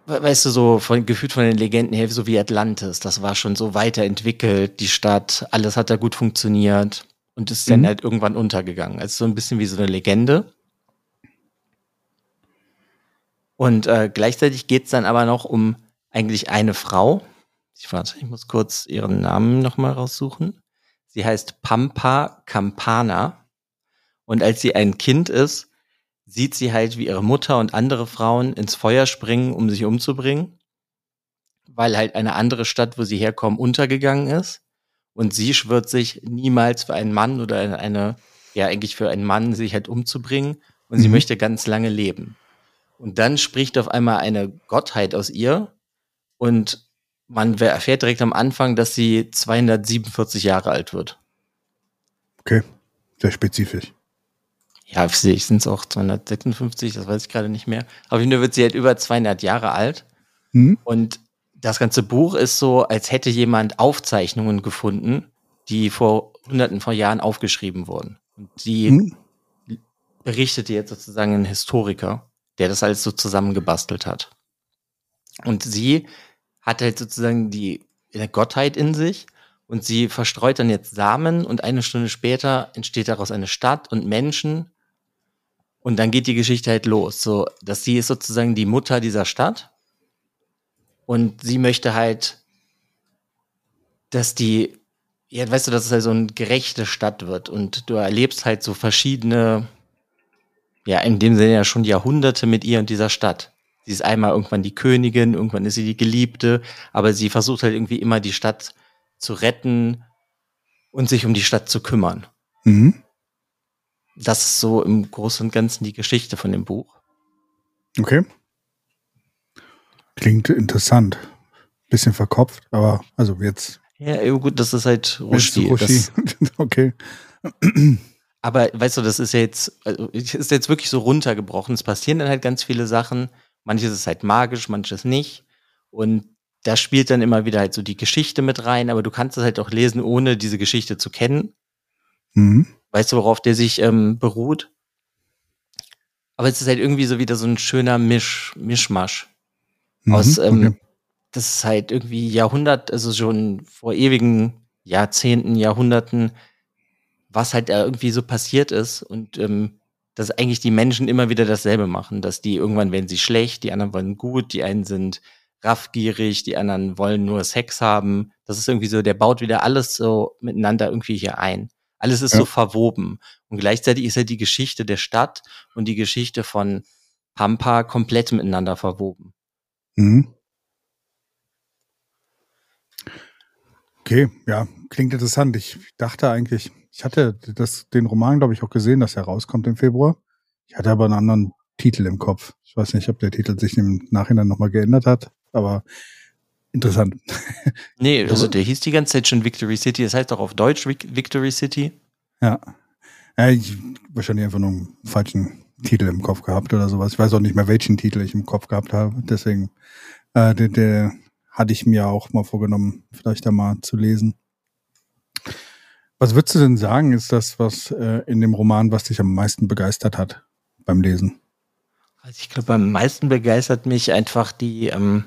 weißt du, so von, gefühlt von den Legenden her, so wie Atlantis, das war schon so weiterentwickelt, die Stadt, alles hat da gut funktioniert und ist mhm. dann halt irgendwann untergegangen. Also so ein bisschen wie so eine Legende. Und äh, gleichzeitig geht es dann aber noch um eigentlich eine Frau. Ich warte, ich muss kurz ihren Namen nochmal raussuchen. Sie heißt Pampa Campana. Und als sie ein Kind ist, sieht sie halt, wie ihre Mutter und andere Frauen ins Feuer springen, um sich umzubringen, weil halt eine andere Stadt, wo sie herkommen, untergegangen ist. Und sie schwört sich niemals für einen Mann oder eine, ja eigentlich für einen Mann, sich halt umzubringen. Und mhm. sie möchte ganz lange leben. Und dann spricht auf einmal eine Gottheit aus ihr und man erfährt direkt am Anfang, dass sie 247 Jahre alt wird. Okay, sehr spezifisch. Ja, sind es auch 256, das weiß ich gerade nicht mehr. Auf jeden Fall wird sie halt über 200 Jahre alt. Mhm. Und das ganze Buch ist so, als hätte jemand Aufzeichnungen gefunden, die vor hunderten von Jahren aufgeschrieben wurden. Und die mhm. berichtete jetzt sozusagen ein Historiker der das alles so zusammengebastelt hat. Und sie hat halt sozusagen die Gottheit in sich und sie verstreut dann jetzt Samen und eine Stunde später entsteht daraus eine Stadt und Menschen und dann geht die Geschichte halt los, so dass sie ist sozusagen die Mutter dieser Stadt und sie möchte halt, dass die ja, weißt du, dass es halt so eine gerechte Stadt wird und du erlebst halt so verschiedene, ja, in dem Sinne ja schon Jahrhunderte mit ihr und dieser Stadt. Sie ist einmal irgendwann die Königin, irgendwann ist sie die Geliebte, aber sie versucht halt irgendwie immer die Stadt zu retten und sich um die Stadt zu kümmern. Mhm. Das ist so im Großen und Ganzen die Geschichte von dem Buch. Okay. Klingt interessant. Bisschen verkopft, aber also jetzt. Ja, gut, das ist halt Rushdie. Rushdie. Okay. Aber weißt du, das ist ja jetzt, also ist jetzt wirklich so runtergebrochen. Es passieren dann halt ganz viele Sachen. Manches ist halt magisch, manches nicht. Und da spielt dann immer wieder halt so die Geschichte mit rein, aber du kannst es halt auch lesen, ohne diese Geschichte zu kennen. Mhm. Weißt du, worauf der sich ähm, beruht? Aber es ist halt irgendwie so wieder so ein schöner Misch, Mischmasch. Mhm. Aus, ähm, okay. das ist halt irgendwie Jahrhundert, also schon vor ewigen Jahrzehnten, Jahrhunderten, was halt da irgendwie so passiert ist und ähm, dass eigentlich die Menschen immer wieder dasselbe machen, dass die irgendwann werden sie schlecht, die anderen wollen gut, die einen sind raffgierig, die anderen wollen nur Sex haben. Das ist irgendwie so, der baut wieder alles so miteinander irgendwie hier ein. Alles ist Ja. so verwoben. Und gleichzeitig ist ja die Geschichte der Stadt und die Geschichte von Pampa komplett miteinander verwoben. Mhm. Okay, ja, klingt interessant. Ich dachte eigentlich, ich hatte das, den Roman, glaube ich, auch gesehen, dass er rauskommt im Februar. Ich hatte aber einen anderen Titel im Kopf. Ich weiß nicht, ob der Titel sich im Nachhinein nochmal geändert hat, aber interessant. Nee, also der hieß die ganze Zeit schon Victory City. Das heißt auch auf Deutsch Vic- Victory City. Ja. ja ich wahrscheinlich einfach nur einen falschen Titel im Kopf gehabt oder sowas. Ich weiß auch nicht mehr, welchen Titel ich im Kopf gehabt habe. Deswegen, äh, der, der hatte ich mir auch mal vorgenommen, vielleicht da mal zu lesen. Was würdest du denn sagen, ist das, was äh, in dem Roman, was dich am meisten begeistert hat beim Lesen? Also ich glaube, am meisten begeistert mich einfach die, ähm,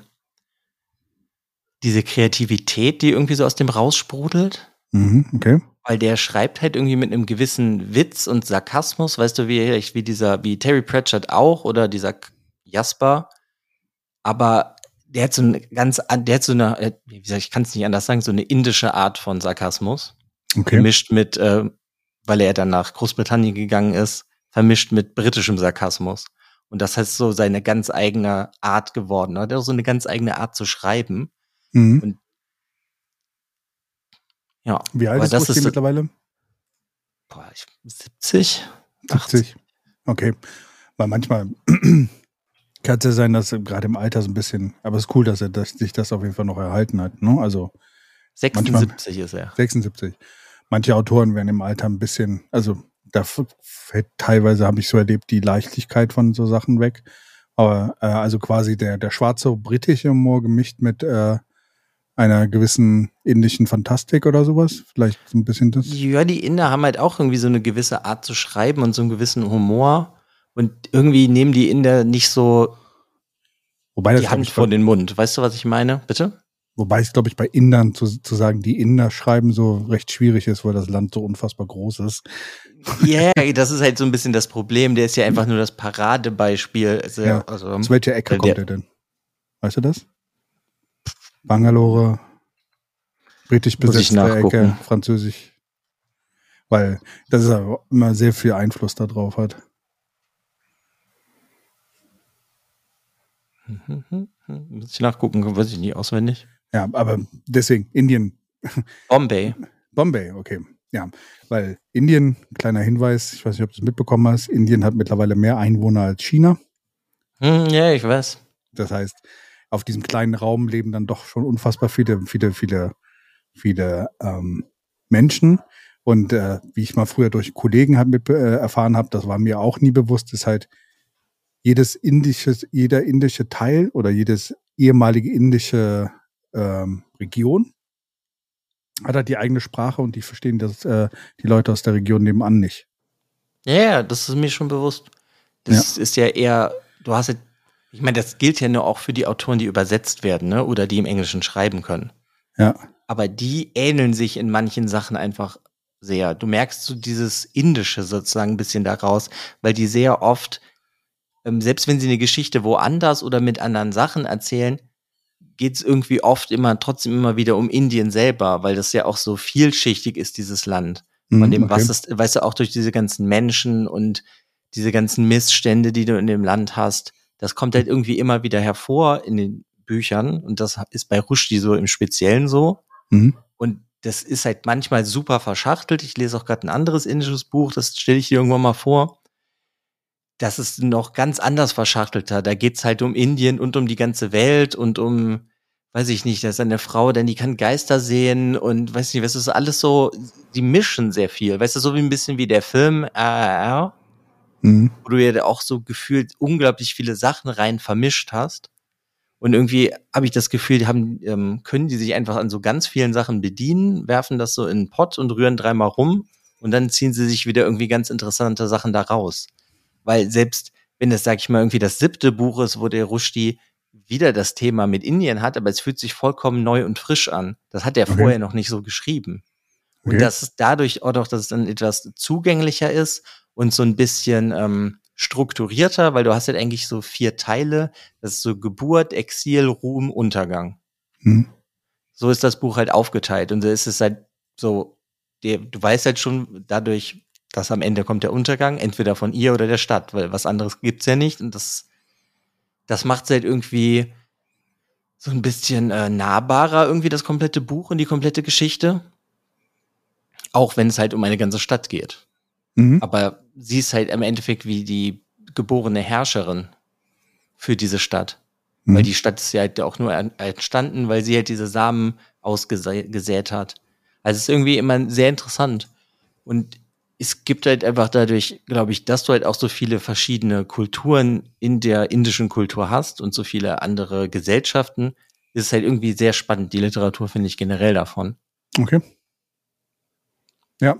diese Kreativität, die irgendwie so aus dem raussprudelt. Mhm, okay. Weil der schreibt halt irgendwie mit einem gewissen Witz und Sarkasmus, weißt du, wie, wie dieser, wie Terry Pratchett auch oder dieser Jasper. Aber der hat so eine ganz, an- der hat so eine, äh, wie gesagt, ich kann es nicht anders sagen, so eine indische Art von Sarkasmus. Okay. Vermischt mit, äh, weil er dann nach Großbritannien gegangen ist, vermischt mit britischem Sarkasmus. Und das heißt so seine ganz eigene Art geworden. Ne? Der hat auch so eine ganz eigene Art zu schreiben. Mhm. Ja. Wie alt ist das ist mittlerweile? Boah, ich, 70? 70. Okay. Weil manchmal kann es ja sein, dass er gerade im Alter so ein bisschen, aber es ist cool, dass er dass sich das auf jeden Fall noch erhalten hat. Ne? Also 76 ist er. 76. Manche Autoren werden im Alter ein bisschen, also da fällt teilweise, habe ich so erlebt, die Leichtigkeit von so Sachen weg. Aber äh, also quasi der, der schwarze britische Humor gemischt mit äh, einer gewissen indischen Fantastik oder sowas. Vielleicht so ein bisschen das. Ja, die Inder haben halt auch irgendwie so eine gewisse Art zu schreiben und so einen gewissen Humor. Und irgendwie nehmen die Inder nicht so Wobei das, die Hand ich, vor den Mund. Weißt du, was ich meine? Bitte? Wobei es, glaube ich, bei Indern zu, zu sagen, die Inder schreiben so recht schwierig ist, weil das Land so unfassbar groß ist. Ja, yeah, das ist halt so ein bisschen das Problem. Der ist ja einfach nur das Paradebeispiel. Also, Ja. also, Aus welcher Ecke Weil kommt der- er denn? Weißt du das? Bangalore, britisch besetzte Ecke, französisch. Weil das ist immer sehr viel Einfluss da drauf hat. muss ich nachgucken, weiß ich nicht auswendig. Ja, aber deswegen, Indien, Bombay. Bombay, okay. Ja, weil Indien, kleiner Hinweis, ich weiß nicht, ob du es mitbekommen hast, Indien hat mittlerweile mehr Einwohner als China. Hm, ja, ich weiß. Das heißt, auf diesem kleinen Raum leben dann doch schon unfassbar viele, viele, viele, viele ähm, Menschen. Und äh, wie ich mal früher durch Kollegen hab mit, äh, erfahren habe, das war mir auch nie bewusst, ist halt jedes indische, jeder indische Teil oder jedes ehemalige indische ähm, Region hat halt die eigene Sprache und die verstehen das äh, die Leute aus der Region nebenan nicht. Ja, ja, das ist mir schon bewusst. Das ist ja eher, du hast ja, ich meine, das gilt ja nur auch für die Autoren, die übersetzt werden, ne? Oder die im Englischen schreiben können. Ja, Aber die ähneln sich in manchen Sachen einfach sehr. Du merkst so dieses Indische sozusagen ein bisschen daraus, weil die sehr oft, ähm, selbst wenn sie eine Geschichte woanders oder mit anderen Sachen erzählen, geht es irgendwie oft immer trotzdem immer wieder um Indien selber, weil das ja auch so vielschichtig ist, dieses Land. Von Mhm, dem, okay. was das, weißt du, auch durch diese ganzen Menschen und diese ganzen Missstände, die du in dem Land hast, das kommt halt irgendwie immer wieder hervor in den Büchern und das ist bei Rushdie so im Speziellen so. Mhm. Und das ist halt manchmal super verschachtelt. Ich lese auch gerade ein anderes indisches Buch, das stelle ich dir irgendwann mal vor. Das ist noch ganz anders verschachtelter. Da geht's halt um Indien und um die ganze Welt und um, weiß ich nicht, da ist eine Frau, denn die kann Geister sehen und weiß nicht, was ist alles so, die mischen sehr viel. Weißt du, so wie ein bisschen wie der Film RRR, Mhm. wo du ja auch so gefühlt unglaublich viele Sachen rein vermischt hast. Und irgendwie habe ich das Gefühl, die haben, ähm, können die sich einfach an so ganz vielen Sachen bedienen, werfen das so in einen Pott und rühren dreimal rum und dann ziehen sie sich wieder irgendwie ganz interessante Sachen da raus. Weil selbst wenn das, sag ich mal, irgendwie das siebte Buch ist, wo der Rushdie wieder das Thema mit Indien hat, aber es fühlt sich vollkommen neu und frisch an. Das hat er Okay. vorher noch nicht so geschrieben. Und Okay. dass es dadurch auch doch, dass es dann etwas zugänglicher ist und so ein bisschen ähm, strukturierter, weil du hast halt eigentlich so vier Teile. Das ist so Geburt, Exil, Ruhm, Untergang. Mhm. So ist das Buch halt aufgeteilt. Und so ist es halt so, der, du weißt halt schon dadurch, dass am Ende kommt der Untergang, entweder von ihr oder der Stadt, weil was anderes gibt's ja nicht. Und das, das macht halt irgendwie so ein bisschen äh, nahbarer, irgendwie das komplette Buch und die komplette Geschichte. Auch wenn es halt um eine ganze Stadt geht. Mhm. Aber sie ist halt im Endeffekt wie die geborene Herrscherin für diese Stadt. Mhm. Weil die Stadt ist ja halt auch nur en- entstanden, weil sie halt diese Samen ausgesät hat. Also es ist irgendwie immer sehr interessant. Und es gibt halt einfach dadurch, glaube ich, dass du halt auch so viele verschiedene Kulturen in der indischen Kultur hast und so viele andere Gesellschaften, ist es halt irgendwie sehr spannend. Die Literatur finde ich generell davon. Okay. Ja,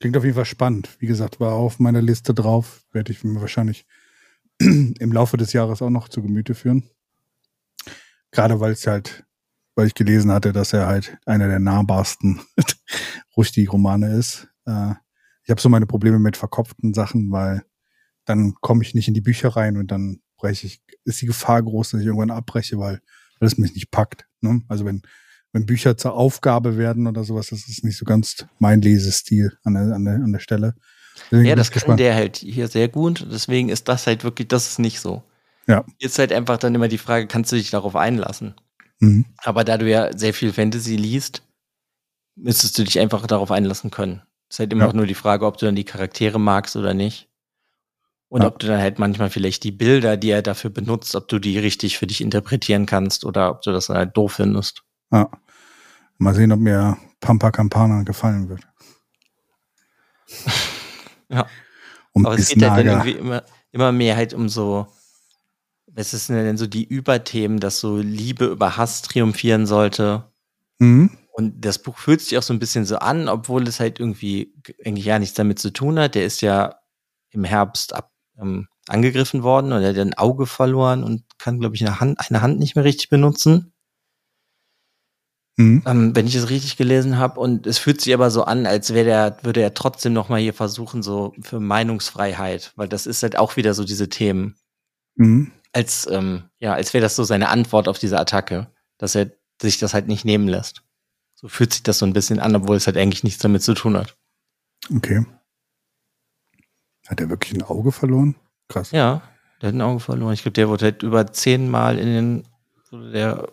klingt auf jeden Fall spannend. Wie gesagt, war auf meiner Liste drauf. Werde ich mir wahrscheinlich im Laufe des Jahres auch noch zu Gemüte führen. Gerade weil es halt, weil ich gelesen hatte, dass er halt einer der nahbarsten Rushdie-Romane ist. Äh, ich habe so meine Probleme mit verkopften Sachen, weil dann komme ich nicht in die Bücher rein und dann breche ich, ist die Gefahr groß, dass ich irgendwann abbreche, weil, weil es mich nicht packt. Ne? Also wenn, wenn Bücher zur Aufgabe werden oder sowas, das ist nicht so ganz mein Lesestil an der, an der, an der Stelle. Deswegen Ja, das kann der halt hier sehr gut. Deswegen ist das halt wirklich, das ist nicht so. Ja. Jetzt halt einfach dann immer die Frage, kannst du dich darauf einlassen? Mhm. Aber da du ja sehr viel Fantasy liest, müsstest du dich einfach darauf einlassen können. ist halt immer Ja. auch nur die Frage, ob du dann die Charaktere magst oder nicht. Und Ja. ob du dann halt manchmal vielleicht die Bilder, die er dafür benutzt, ob du die richtig für dich interpretieren kannst oder ob du das dann halt doof findest. Ja. Mal sehen, ob mir Pampa Campana gefallen wird. Ja. Um Aber es geht halt dann irgendwie immer, immer mehr halt um so, was ist denn so die Überthemen, dass so Liebe über Hass triumphieren sollte. Mhm. Und das Buch fühlt sich auch so ein bisschen so an, obwohl es halt irgendwie eigentlich ja nichts damit zu tun hat. Der ist ja im Herbst ab, ähm, angegriffen worden und er hat ein Auge verloren und kann, glaube ich, eine Hand, eine Hand nicht mehr richtig benutzen, Mhm. ähm, wenn ich es richtig gelesen habe. Und es fühlt sich aber so an, als wäre der, würde er trotzdem noch mal hier versuchen, so für Meinungsfreiheit, weil das ist halt auch wieder so diese Themen, Mhm. als ähm, ja, als wäre das so seine Antwort auf diese Attacke, dass er sich das halt nicht nehmen lässt. So fühlt sich das so ein bisschen an, obwohl es halt eigentlich nichts damit zu tun hat. Okay. Hat er wirklich ein Auge verloren? Krass. Ja, der hat ein Auge verloren. Ich glaube, der wurde halt über zehnmal in den der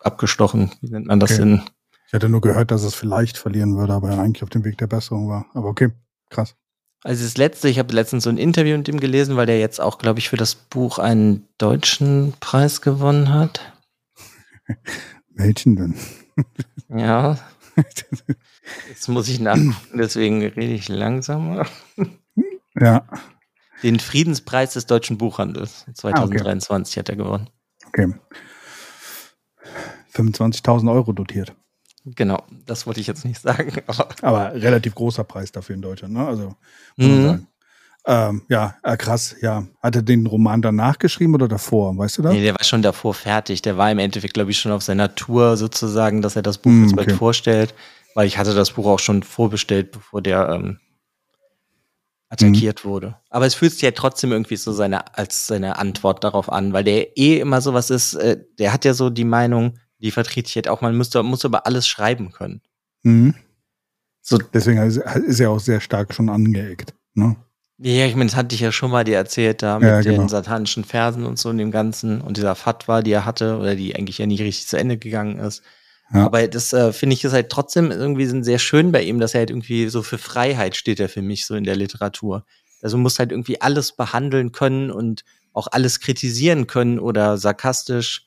abgestochen. Wie nennt man das Okay. denn? Ich hatte nur gehört, dass es vielleicht verlieren würde, aber eigentlich auf dem Weg der Besserung war. Aber okay, krass. Also das letzte, ich habe letztens so ein Interview mit ihm gelesen, weil der jetzt auch, glaube ich, für das Buch einen deutschen Preis gewonnen hat. Welchen denn? Ja. Jetzt muss ich nachgucken, deswegen rede ich langsamer. ja, Den Friedenspreis des deutschen Buchhandels 2023 hat er gewonnen. okay. 25.000 Euro dotiert. Genau, das wollte ich jetzt nicht sagen. Aber Aber relativ großer Preis dafür in Deutschland, ne? Also, muss man Mhm. sagen. Ähm, ja, äh, krass, ja. Hat er den Roman danach geschrieben oder davor? Weißt du das? nee, der war schon davor fertig. Der war im Endeffekt, glaube ich, schon auf seiner Tour sozusagen, dass er das Buch Mm, jetzt bald okay. vorstellt. Weil ich hatte das Buch auch schon vorbestellt, bevor der, ähm, attackiert wurde. Aber es fühlt sich ja trotzdem irgendwie so seine, als seine Antwort darauf an, weil der eh immer sowas ist, äh, der hat ja so die Meinung, die vertrete ich jetzt auch, man müsste, muss über alles schreiben können. Mhm. So, Deswegen ist er auch sehr stark schon angeeckt. Ne? ja, ich meine, das hatte ich ja schon mal dir erzählt, da mit Ja, den genau. satanischen Versen und so und dem Ganzen und dieser Fatwa, die er hatte, oder die eigentlich ja nicht richtig zu Ende gegangen ist. Ja. Aber das äh, finde ich ist halt trotzdem irgendwie sind sehr schön bei ihm, dass er halt irgendwie so für Freiheit steht er für mich so in der Literatur. Also muss halt irgendwie alles behandeln können und auch alles kritisieren können oder sarkastisch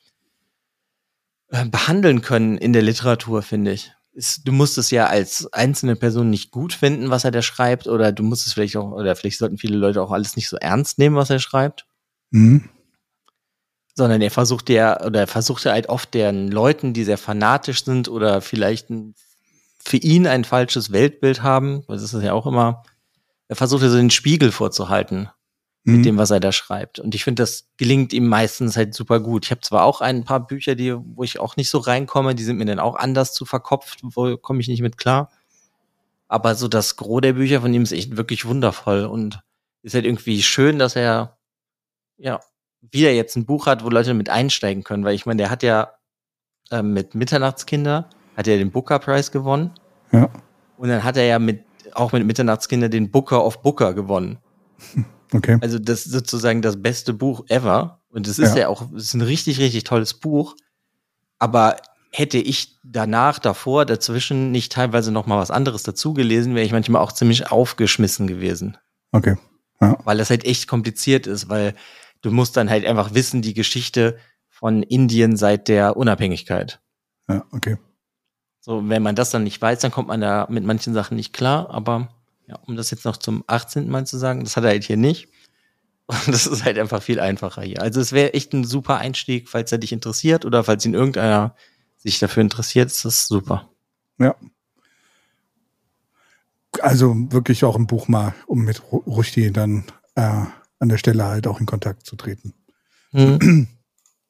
behandeln können in der Literatur, finde ich. Ist, du musst es ja als einzelne Person nicht gut finden, was er da schreibt, oder du musst es vielleicht auch, oder vielleicht sollten viele Leute auch alles nicht so ernst nehmen, was er schreibt Mhm. sondern er versucht ja, oder er versucht ja halt oft den Leuten, die sehr fanatisch sind oder vielleicht ein, für ihn ein falsches Weltbild haben, das ist ja auch immer, er versucht ja so den Spiegel vorzuhalten Mhm. mit dem, was er da schreibt. Und ich finde, das gelingt ihm meistens halt super gut. Ich habe zwar auch ein paar Bücher, die, wo ich auch nicht so reinkomme, die sind mir dann auch anders zu verkopft, wo komme ich nicht mit klar. Aber so das Gros der Bücher von ihm ist echt wirklich wundervoll und ist halt irgendwie schön, dass er ja wieder jetzt ein Buch hat, wo Leute mit einsteigen können, weil ich meine, der hat ja ähm, mit Mitternachtskinder hat er den Booker Prize gewonnen Ja. und dann hat er ja mit auch mit Mitternachtskinder den Booker of Booker gewonnen. Okay. Also das ist sozusagen das beste Buch ever. Und es ist Ja. ja, auch, es ist ein richtig, richtig tolles Buch. Aber hätte ich danach, davor, dazwischen nicht teilweise noch mal was anderes dazu gelesen, wäre ich manchmal auch ziemlich aufgeschmissen gewesen. Okay. Weil das halt echt kompliziert ist, weil du musst dann halt einfach wissen, die Geschichte von Indien seit der Unabhängigkeit. Ja, okay. So, wenn man das dann nicht weiß, dann kommt man da mit manchen Sachen nicht klar. Aber ja, um das jetzt noch zum 18. Mal zu sagen, das hat er halt hier nicht. Und das ist halt einfach viel einfacher hier. Also es wäre echt ein super Einstieg, falls er dich interessiert oder falls ihn irgendeiner sich dafür interessiert, ist das super. Ja. Also wirklich auch ein Buch mal, um mit Ru- Rushdie dann äh, an der Stelle halt auch in Kontakt zu treten. Hm.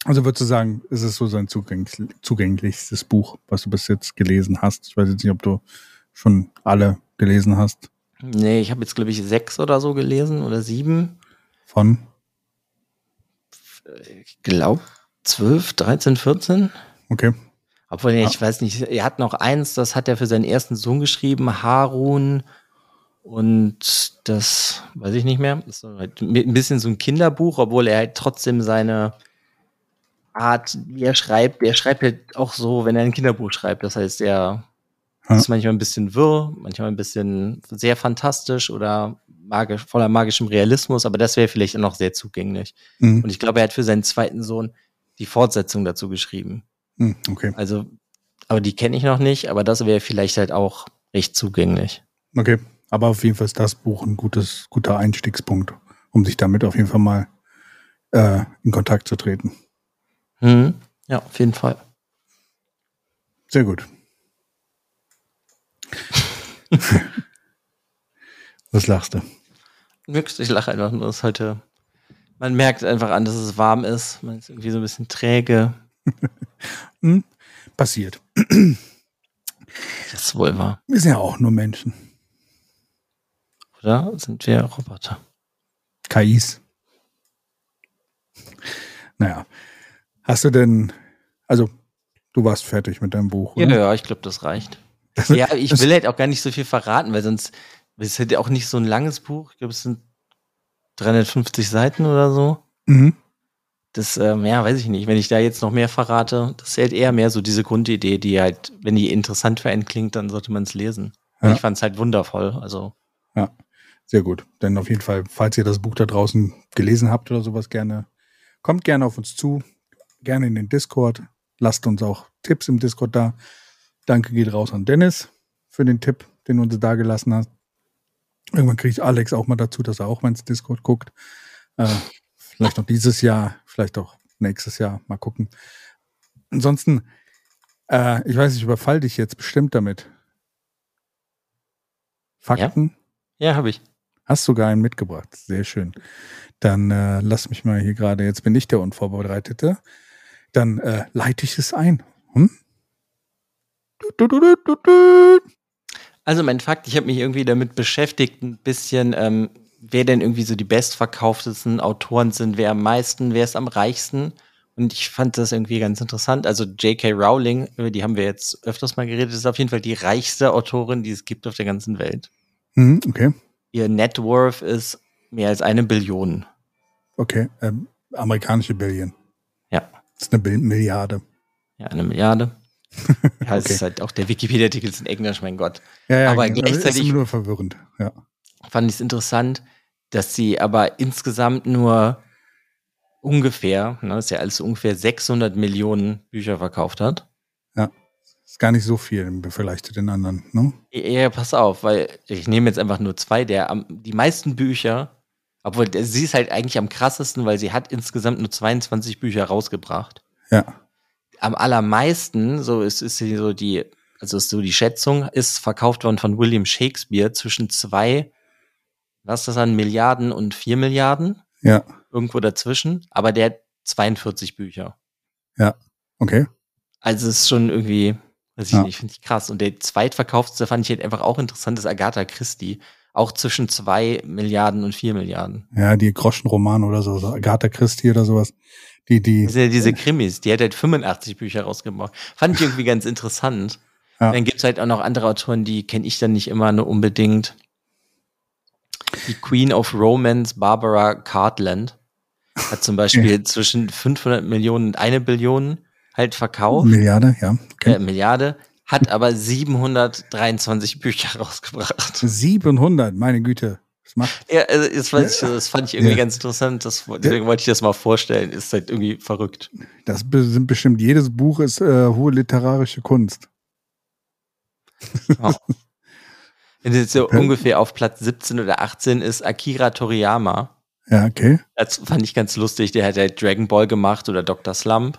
Also würdest du sagen, ist es so sein zugänglich, zugänglichstes Buch, was du bis jetzt gelesen hast? Ich weiß jetzt nicht, ob du schon alle gelesen hast. Nee, ich habe jetzt, glaube ich, sechs oder so gelesen oder sieben. Von? Ich glaube, 12, 13, 14. Okay. Obwohl, nee, ich weiß nicht, er hat noch eins, das hat er für seinen ersten Sohn geschrieben, Harun. Und das weiß ich nicht mehr. Das ist halt ein bisschen so ein Kinderbuch, obwohl er halt trotzdem seine Art, wie er schreibt, er schreibt halt auch so, wenn er ein Kinderbuch schreibt. Das heißt, er Ja. ist manchmal ein bisschen wirr, manchmal ein bisschen sehr fantastisch oder magisch, voller magischem Realismus, aber das wäre vielleicht auch noch sehr zugänglich. Mhm. Und ich glaube, er hat für seinen zweiten Sohn die Fortsetzung dazu geschrieben. Mhm. Okay. Also, aber die kenne ich noch nicht, aber das wäre vielleicht halt auch recht zugänglich. Okay. Aber auf jeden Fall ist das Buch ein gutes, guter Einstiegspunkt, um sich damit auf jeden Fall mal äh, in Kontakt zu treten. Mhm. Ja, auf jeden Fall. Sehr gut. Was lachst du? Nix, ich lache einfach nur, dass heute, man merkt einfach an, dass es warm ist. Man ist irgendwie so ein bisschen träge. Hm? Passiert. Das ist wohl wahr. Wir sind ja auch nur Menschen. Oder sind wir Roboter? KIs. Naja. Hast du denn, also du warst fertig mit deinem Buch, Ja, oder? ja, ich glaube, das reicht. Ja, ich will halt auch gar nicht so viel verraten, weil sonst es ist halt auch nicht so ein langes Buch. Ich glaube, es sind 350 Seiten oder so. Mhm. Das, ähm, ja, weiß ich nicht. Wenn ich da jetzt noch mehr verrate, das ist halt eher mehr so diese Grundidee, die halt, wenn die interessant für einen klingt, dann sollte man es lesen. Ja. Ich fand es halt wundervoll. Also, Sehr gut. Denn auf jeden Fall, falls ihr das Buch da draußen gelesen habt oder sowas gerne, kommt gerne auf uns zu, gerne in den Discord, lasst uns auch Tipps im Discord da. Danke geht raus an Dennis für den Tipp, den du uns da gelassen hast. Irgendwann kriege ich Alex auch mal dazu, dass er auch mal ins Discord guckt. Äh, vielleicht noch dieses Jahr, vielleicht auch nächstes Jahr. Mal gucken. Ansonsten, äh, ich weiß, ich überfall dich jetzt bestimmt damit. Fakten? ja, habe ich. Hast sogar einen mitgebracht. Sehr schön. Dann äh, lass mich mal hier gerade, jetzt bin ich der Unvorbereitete. Dann äh, leite ich es ein. Hm? Du, du, du, du, du, du. Also mein Fakt, ich habe mich irgendwie damit beschäftigt, ein bisschen, ähm, wer denn irgendwie so die bestverkauftesten Autoren sind, wer am meisten, wer ist am reichsten. Und ich fand das irgendwie ganz interessant. Also J.K. Rowling, über die haben wir jetzt öfters mal geredet, ist auf jeden Fall die reichste Autorin, die es gibt auf der ganzen Welt. Mhm, okay. Ihr Net Worth ist mehr als eine Billion. Okay. Ähm, amerikanische Billion. Ja. Das ist eine Bil Milliarde. Ja, eine Milliarde. Ja, es Okay. ist halt auch der Wikipedia-Artikel ist in Englisch, mein Gott. Ja, ja, Aber genau. gleichzeitig- ist nur verwirrend. Ja. fand ich es interessant, dass sie aber insgesamt nur ungefähr, ne, das ist ja alles ungefähr 600 Millionen Bücher verkauft hat. Ist gar nicht so viel im Vergleich zu den anderen, ne? Ja, pass auf, weil ich nehme jetzt einfach nur zwei, der am, die meisten Bücher, obwohl sie ist halt eigentlich am krassesten, weil sie hat insgesamt nur 22 Bücher rausgebracht. Ja. Am allermeisten, so ist, ist sie so die, also ist so die Schätzung, ist verkauft worden von William Shakespeare zwischen zwei, was ist das an Milliarden und vier Milliarden? Ja. irgendwo dazwischen, aber der hat 42 Bücher. Okay. Also es ist schon irgendwie, weiß ich Ja. nicht, finde ich krass. Und der zweitverkauftste fand ich halt einfach auch interessant, ist Agatha Christie. Auch zwischen zwei Milliarden und vier Milliarden. Ja, die Groschenromane oder so, so Agatha Christie oder sowas. Die, die, Das sind ja diese Krimis, die hat halt 85 Bücher rausgebracht. Fand ich irgendwie ganz interessant. Ja. Dann gibt's halt auch noch andere Autoren, die kenne ich dann nicht immer nur unbedingt. Die Queen of Romance, Barbara Cartland, hat zum Beispiel zwischen 500 Millionen und eine Billion halt verkauft. Milliarde, ja. Okay. äh, Milliarde, hat aber 723 Bücher rausgebracht. 700, meine Güte. Was macht? Ja, also das, fand ich, das fand ich irgendwie Ja. ganz interessant. Das, deswegen wollte ich das mal vorstellen. Ist halt irgendwie verrückt. Das sind bestimmt, jedes Buch ist äh, hohe literarische Kunst. Wenn jetzt so ungefähr auf Platz 17 oder 18 ist Akira Toriyama. Ja, okay. Das fand ich ganz lustig. Der hat halt Dragon Ball gemacht oder Dr. Slump.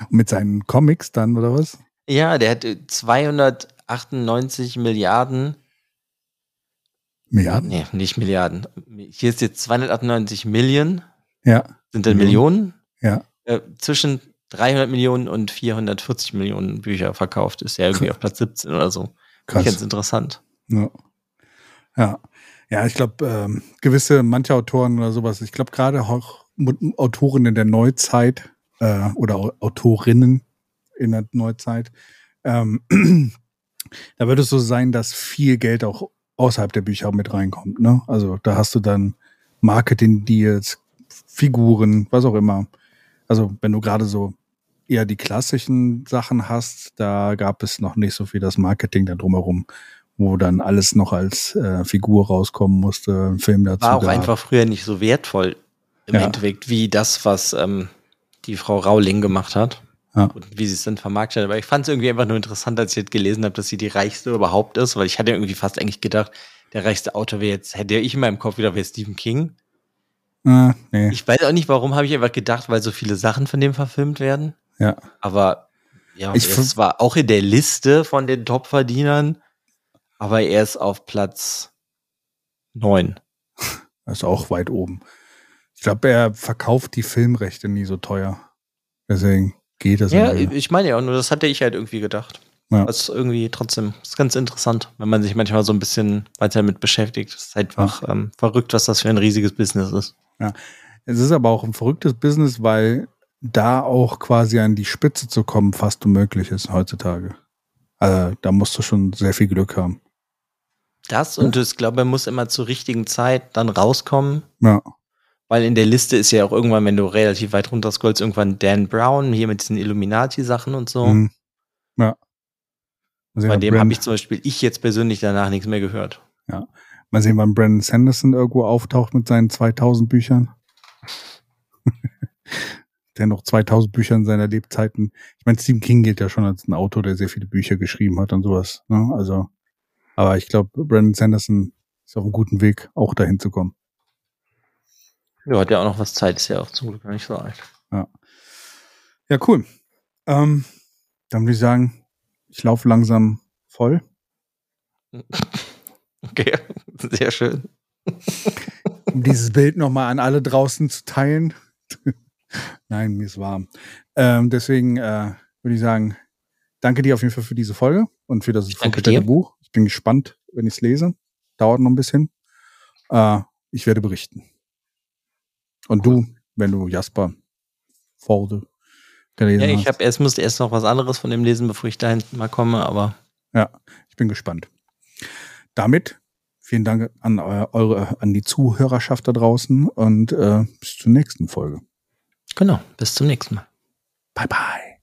Und mit seinen Comics dann, oder was? Ja, der hat äh, 298 Milliarden. Milliarden? Nee, nicht Milliarden. Hier ist jetzt 298 Millionen. Ja, Sind dann Millionen. Millionen? ja. äh, zwischen 300 Millionen und 440 Millionen Bücher verkauft. Ist ja irgendwie auf Platz 17 oder so. Krass. Ganz interessant. Ja. Ja, ja ich glaube, ähm, gewisse, manche Autoren oder sowas, ich glaube gerade auch Autorinnen der Neuzeit äh, oder Au- Autorinnen in der Neuzeit, ähm, da wird es so sein, dass viel Geld auch außerhalb der Bücher mit reinkommt. Ne? Also da hast du dann Marketing-Deals, Figuren, was auch immer. Also wenn du gerade so eher die klassischen Sachen hast, da gab es noch nicht so viel das Marketing da drumherum, wo dann alles noch als äh, Figur rauskommen musste, ein Film dazu. War auch gab. einfach früher nicht so wertvoll im Ja. Endeffekt wie das, was ähm, die Frau Rauling gemacht hat. Ja. Und wie sie es dann vermarktet hat. Aber ich fand es irgendwie einfach nur interessant, als ich jetzt gelesen habe, dass sie die reichste überhaupt ist, weil ich hatte irgendwie fast eigentlich gedacht, der reichste Autor wäre jetzt, hätte ich in meinem Kopf wieder, wäre Stephen King. Ah, nee. Ich weiß auch nicht, warum habe ich einfach gedacht, weil so viele Sachen von dem verfilmt werden. Ja. Aber ja, Ich es war auch in der Liste von den Top-Verdienern, aber er ist auf Platz neun. Das ist auch weit oben. Ich glaube, er verkauft die Filmrechte nie so teuer. Deswegen geht das. Ja, irgendwie. ich meine ja auch nur, das hatte ich halt irgendwie gedacht. Ja. Das ist irgendwie trotzdem, das ist ganz interessant, wenn man sich manchmal so ein bisschen weiter damit beschäftigt. Es ist einfach ähm, verrückt, was das für ein riesiges Business ist. Es ist aber auch ein verrücktes Business, weil da auch quasi an die Spitze zu kommen fast unmöglich ist heutzutage. Also, da musst du schon sehr viel Glück haben. Das und ich glaube, er muss immer zur richtigen Zeit dann rauskommen, Ja, weil in der Liste ist ja auch irgendwann, wenn du relativ weit runter scrollst, irgendwann Dan Brown, hier mit diesen Illuminati-Sachen und so. Mhm. ja. Mal sehen, Bei dem habe ich zum Beispiel, ich jetzt persönlich danach nichts mehr gehört. Mal sehen, wann Brandon Sanderson irgendwo auftaucht mit seinen 2000 Büchern. der noch 2000 Bücher in seiner Lebzeiten. Ich meine, Stephen King gilt ja schon als ein Autor, der sehr viele Bücher geschrieben hat und sowas. Ne? Also, aber ich glaube, Brandon Sanderson ist auf einem guten Weg, auch dahin zu kommen. Ja, hat ja auch noch was Zeit, ist ja auch zum Glück noch nicht so alt. Ja, cool. Ähm, dann würde ich sagen, ich laufe langsam voll. Okay, sehr schön. um dieses Bild nochmal an alle draußen zu teilen. Nein, mir ist warm. Ähm, deswegen äh, würde ich sagen, danke dir auf jeden Fall für diese Folge und für das vorgestellte. Buch. Ich bin gespannt, wenn ich es lese. Dauert noch ein bisschen. Äh, Ich werde berichten. Und du, wenn du Jasper Forde gelesen ja, ich habe erst musste erst noch was anderes von dem lesen, bevor ich dahin mal komme, aber ja, ich bin gespannt. Damit vielen Dank an eure an die Zuhörerschaft da draußen und äh, bis zur nächsten Folge. Genau, bis zum nächsten Mal. Bye bye.